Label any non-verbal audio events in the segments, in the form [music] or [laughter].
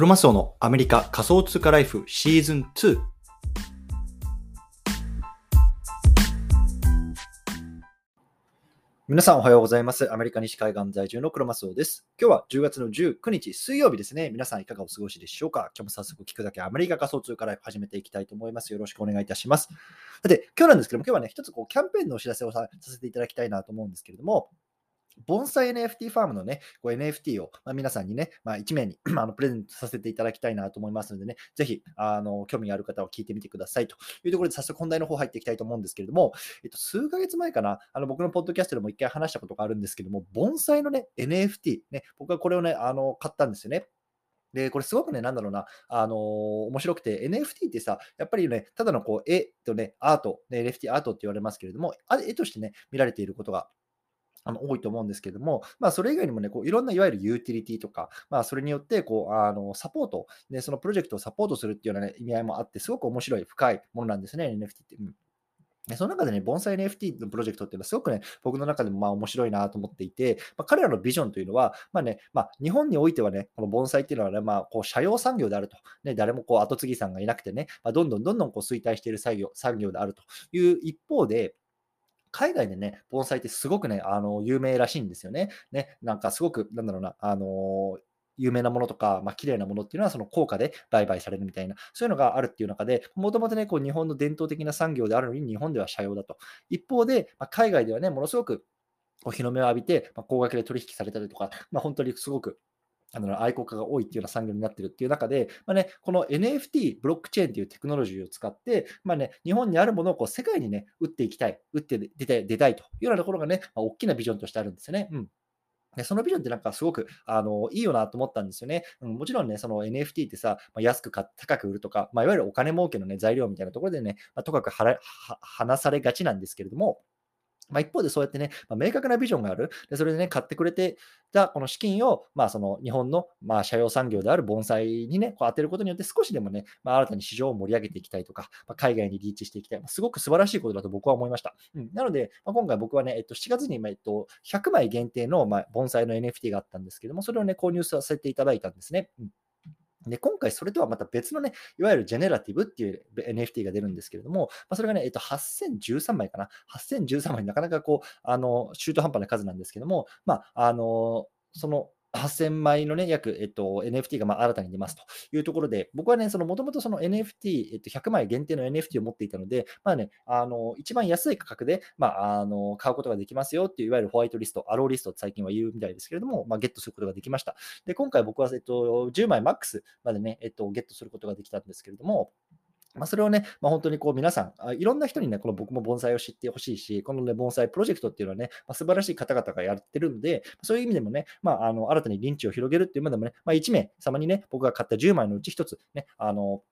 クロマスオのアメリカ仮想通貨ライフシーズン2。皆さんおはようございます。アメリカ西海岸在住のクロマスオです。今日は10月の19日水曜日ですね。皆さんいかがお過ごしでしょうか？今日も早速聞くだけアメリカ仮想通貨ライフ始めていきたいと思います。よろしくお願いいたします。さて、今日なんですけども、今日はね、一つこうキャンペーンのお知らせをささせていただきたいなと思うんですけれども、盆栽 NFT ファームのね、NFT を、まあ、皆さんにね、まあ、1名に [clears throat] あのプレゼントさせていただきたいなと思いますのでね、ぜひ、あの、興味がある方は聞いてみてくださいというところで、早速本題の方入っていきたいと思うんですけれども、えっと、数ヶ月前かな、あの、僕のポッドキャストでも一回話したことがあるんですけども、盆栽のね、NFT、ね、僕はこれをね、あの、買ったんですよね。で、これすごくね、なんだろうな、あのー面白くて、NFT ってさ、やっぱりね、ただのこう、絵とね、アート、ね、NFT アートって言われますけれども、絵としてね、見られていることがあの多いと思うんですけれども、まあ、それ以外にもね、こういろんないわゆるユーティリティとか、まあ、それによってこうあのサポート、ね、そのプロジェクトをサポートするっていうような、ね、意味合いもあって、すごく面白い、深いものなんですね、NFT って。うんその中でね、盆栽 NFT のプロジェクトっていうのはすごくね、僕の中でもまあ面白いなと思っていて、まあ、彼らのビジョンというのは、まあね、まあ、日本においてはね、この盆栽っていうのはね、まあ、こう、社用産業であると。ね、誰もこう、後継ぎさんがいなくてね、まあ、どんどんどんどんこう衰退している産業産業であるという一方で、海外でね、盆栽ってすごくね、あの、有名らしいんですよね。ね、なんかすごく、なんだろうな、あの有名なものとか、まあ綺麗なものっていうのはその高価で売買されるみたいな、そういうのがあるっていう中で、もともとね、こう日本の伝統的な産業であるのに日本では社用だと。一方で、まあ、海外ではね、ものすごくこう日の目を浴びて、まあ、高額で取引されたりとか、まあ、本当にすごくあの愛好家が多いっていうような産業になってるっていう中で、まあね、この NFT、ブロックチェーンっていうテクノロジーを使って、まあね、日本にあるものをこう世界にね、打っていきたい、打って出たい出たいというようなところがね、まあ、大きなビジョンとしてあるんですよね。うんでそのビジョンってなんかすごくあのいいよなと思ったんですよね。うん、もちろんね、その NFT ってさ、まあ、安く買って高く売るとか、まあ、いわゆるお金儲けの、ね、材料みたいなところでね、まあ、とかくはらは話されがちなんですけれども、まあ、一方でそうやってね、まあ、明確なビジョンがある。で、それでね、買ってくれてたこの資金を、まあ、その日本の、まあ、社用産業である盆栽にね、こう当てることによって少しでもね、まあ、新たに市場を盛り上げていきたいとか、まあ、海外にリーチしていきたい。まあ、すごく素晴らしいことだと僕は思いました。うん、なので、まあ、今回僕はね、えっと、7月に、まあえっと、100枚限定の、まあ、盆栽の NFT があったんですけども、それをね、購入させていただいたんですね。うんで、今回それとはまた別のね、いわゆるジェネラティブっていう NFT が出るんですけれども、まあ、それがね、えっと、8013枚かな。8013枚、なかなかこう、あの、中途半端な数なんですけども、まあ、あの、その、8000枚のね、約、えっと、NFT がまあ新たに出ますというところで、僕はね、もともとその NFT、えっと、100枚限定の NFT を持っていたので、まあね、あの、一番安い価格で、まあ、あの、買うことができますよっていう、いわゆるホワイトリスト、アローリストって最近は言うみたいですけれども、まあ、ゲットすることができました。で、今回僕は、えっと、10枚マックスまでね、えっと、ゲットすることができたんですけれども、まあ、それをね、まあ、本当にこう皆さん、いろんな人にね、この僕も盆栽を知ってほしいし、このね、盆栽プロジェクトっていうのはね、まあ、素晴らしい方々がやってるので、そういう意味でもね、まあ、あの新たに認知を広げるっていう意味でもね、まあ、1名様にね、僕が買った10枚のうち1つ、ね、あの、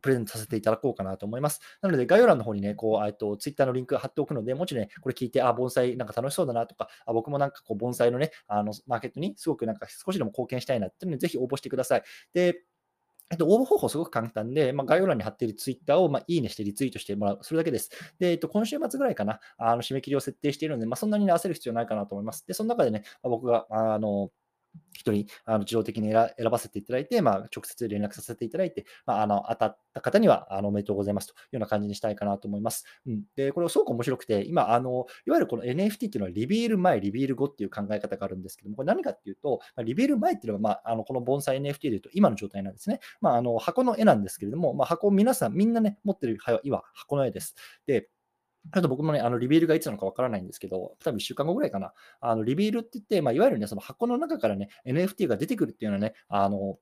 プレゼントさせていただこうかなと思います。なので、概要欄の方にね、こう、えっと、ツイッターのリンク貼っておくので、もしね、これ聞いて、あ、盆栽なんか楽しそうだなとか、あ僕もなんかこう、盆栽のね、あの、マーケットにすごくなんか少しでも貢献したいなっていうので、ぜひ応募してください。で、えっと、応募方法すごく簡単で、まあ、概要欄に貼っているツイッターを、まあ、いいねしてリツイートしてもらう。それだけです。で、えっと、今週末ぐらいかな、あの締め切りを設定しているので、まあ、そんなに、ね、焦る必要ないかなと思います。で、その中でね、まあ、僕が、あの、一人あの自動的に選ばせていただいて、まあ、直接連絡させていただいて、まあ、あの当たった方にはあのおめでとうございますというような感じにしたいかなと思います。うん、で、これすごく面白くて、今、あのいわゆるこの NFT っていうのはリビール前、リビール後っていう考え方があるんですけども、これ何かっていうと、ま、リビール前っていうのは、まあ、あのこの盆栽 NFT でいうと今の状態なんですね。まあ、あの箱の絵なんですけれども、まあ、箱皆さんみんなね、持ってる今、箱の絵です。で、ちょっと僕もね、あのリビールがいつなのかわからないんですけど、多分1週間後ぐらいかな。あのリビールって言って、まあ、いわゆるね、その箱の中からね、NFT が出てくるっていうのはね、あの、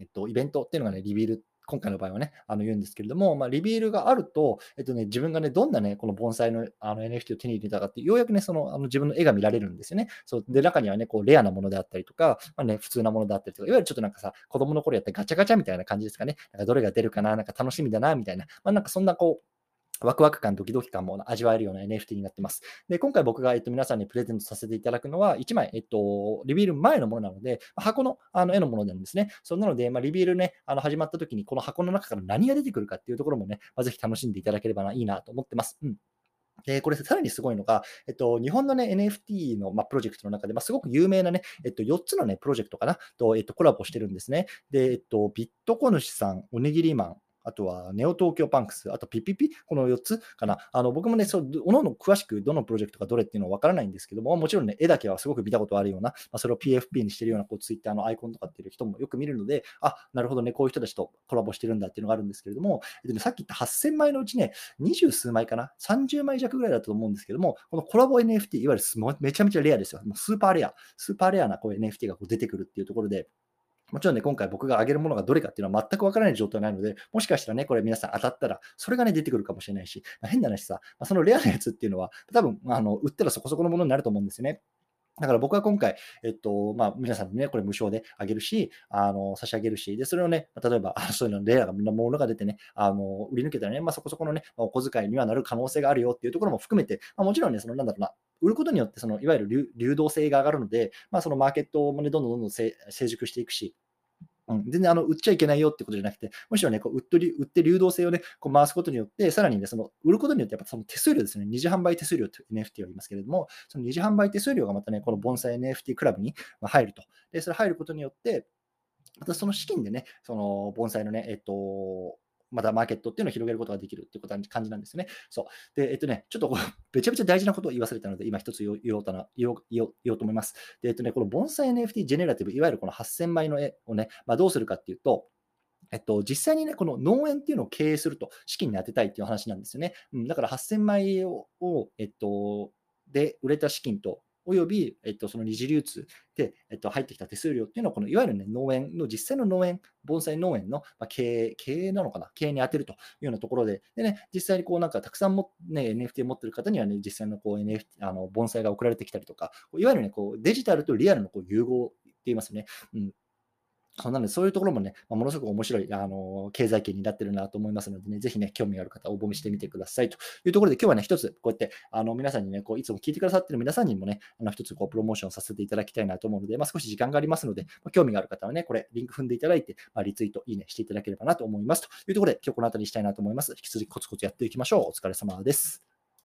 えっと、イベントっていうのがね、リビール今回の場合はね、あの言うんですけれども、まあ、リビールがあると、えっとね、自分がね、どんなね、この盆栽のあの NFT を手に入れたかって、ようやくね、そのあの自分の絵が見られるんですよね。そうで、中にはね、こうレアなものであったりとか、まあね、普通なものであったりとか、いわゆるちょっとなんかさ、子供の頃やったガチャガチャみたいな感じですかね。なんかどれが出るかな、なんか楽しみだな、みたいな。まあ、なんかそんなこう、ワクワク感、ドキドキ感も味わえるような NFT になってます。で、今回僕が、えっと、皆さんにプレゼントさせていただくのは、1枚、えっと、リビール前のものなので、箱のあの絵のものなんですね。そうなので、まあ、リビールね、あの始まった時に、この箱の中から何が出てくるかっていうところもね、まあ、ぜひ楽しんでいただければないいなと思ってます。うんで、これさらにすごいのが、えっと、日本のね、NFT の、まあ、プロジェクトの中で、まあ、すごく有名なね、えっと、4つのね、プロジェクトかな、と、えっと、コラボしてるんですね。で、えっと、ビットコ主さん、おにぎりマン、あとはネオ東京パンクス、あとピピピ、この4つかな。あの僕もね、そう、おのおの詳しくどのプロジェクトがどれっていうのは分からないんですけども、もちろんね、絵だけはすごく見たことあるような、まあ、それを PFP にしてるようなこうツイッターのアイコンとかっていう人もよく見るので、あ、なるほどね、こういう人たちとコラボしてるんだっていうのがあるんですけれども、えっとね、さっき言った8000枚のうちね、20数枚かな、30枚弱ぐらいだと思うんですけども、このコラボ NFT、いわゆるめちゃめちゃレアですよ。もうスーパーレア、スーパーレアなこう NFT がこう出てくるっていうところで、もちろんね、今回僕が挙げるものがどれかっていうのは全くわからない状態なので、もしかしたらね、これ皆さん当たったら、それがね、出てくるかもしれないし、まあ、変な話さ、まあ、そのレアなやつっていうのは、多分、あの売ったらそこそこのものになると思うんですよね。だから僕は今回、えっと、まあ、皆さんにね、これ無償であげるし、あの、差し上げるし、で、それをね、例えば、そういうの、レアなものが出てね、あの、売り抜けたらね、まあ、そこそこのね、お小遣いにはなる可能性があるよっていうところも含めて、まあ、もちろんね、その、なんだろうな、売ることによって、その、いわゆる流動性が上がるので、まあ、そのマーケットもね、どんどんどんどん成熟していくし、うん、全然あの売っちゃいけないよってことじゃなくて、むしろね、こう売って売って流動性をね、こう回すことによって、さらにね、その売ることによって、やっぱその手数料ですね、二次販売手数料と NFT は言いますけれども、その二次販売手数料がまたね、この盆栽 NFT クラブに入ると。で、それ入ることによって、またその資金でね、その盆栽のね、えっと、またマーケットっていうのを広げることができるっていうこと感じなんですね。そう。で、えっとね、ちょっとこれ、めちゃめちゃ大事なことを言い忘れたので、今一つ言おうとな言おう言おうと思います。で、えっとね、この盆栽 NFT ジェネラティブ、いわゆるこの8000枚の絵をね、まあ、どうするかっていうと、えっと、実際にね、この農園っていうのを経営すると、資金に充てたいっていう話なんですよね。うん、だから8000枚を、えっと、で売れた資金とおよび、えっと、その二次流通で、えっと、入ってきた手数料っていうのは、このいわゆる、ね、農園の実際の農園、盆栽農園の、まあ、経営、経営なのかな、経営に当てるというようなところで、でね、実際にこうなんかたくさんも、ね、NFT を持っている方にはね、実際のこう NFT、あの盆栽が送られてきたりとか、いわゆるね、こうデジタルとリアルのこう融合って言いますよね。うん、そうなので、そういうところもね、まあ、ものすごく面白い、あの、経済圏になってるなと思いますのでね、ぜひね、興味がある方、応募してみてくださいというところで、今日はね、一つ、こうやって、あの、皆さんにね、こう、いつも聞いてくださってる皆さんにもね、あの、一つ、こう、プロモーションさせていただきたいなと思うので、まあ、少し時間がありますので、まあ、興味がある方はね、これ、リンク踏んでいただいて、まあ、リツイート、いいねしていただければなと思いますというところで、今日この辺りにしたいなと思います。引き続きコツコツやっていきましょう。お疲れ様です。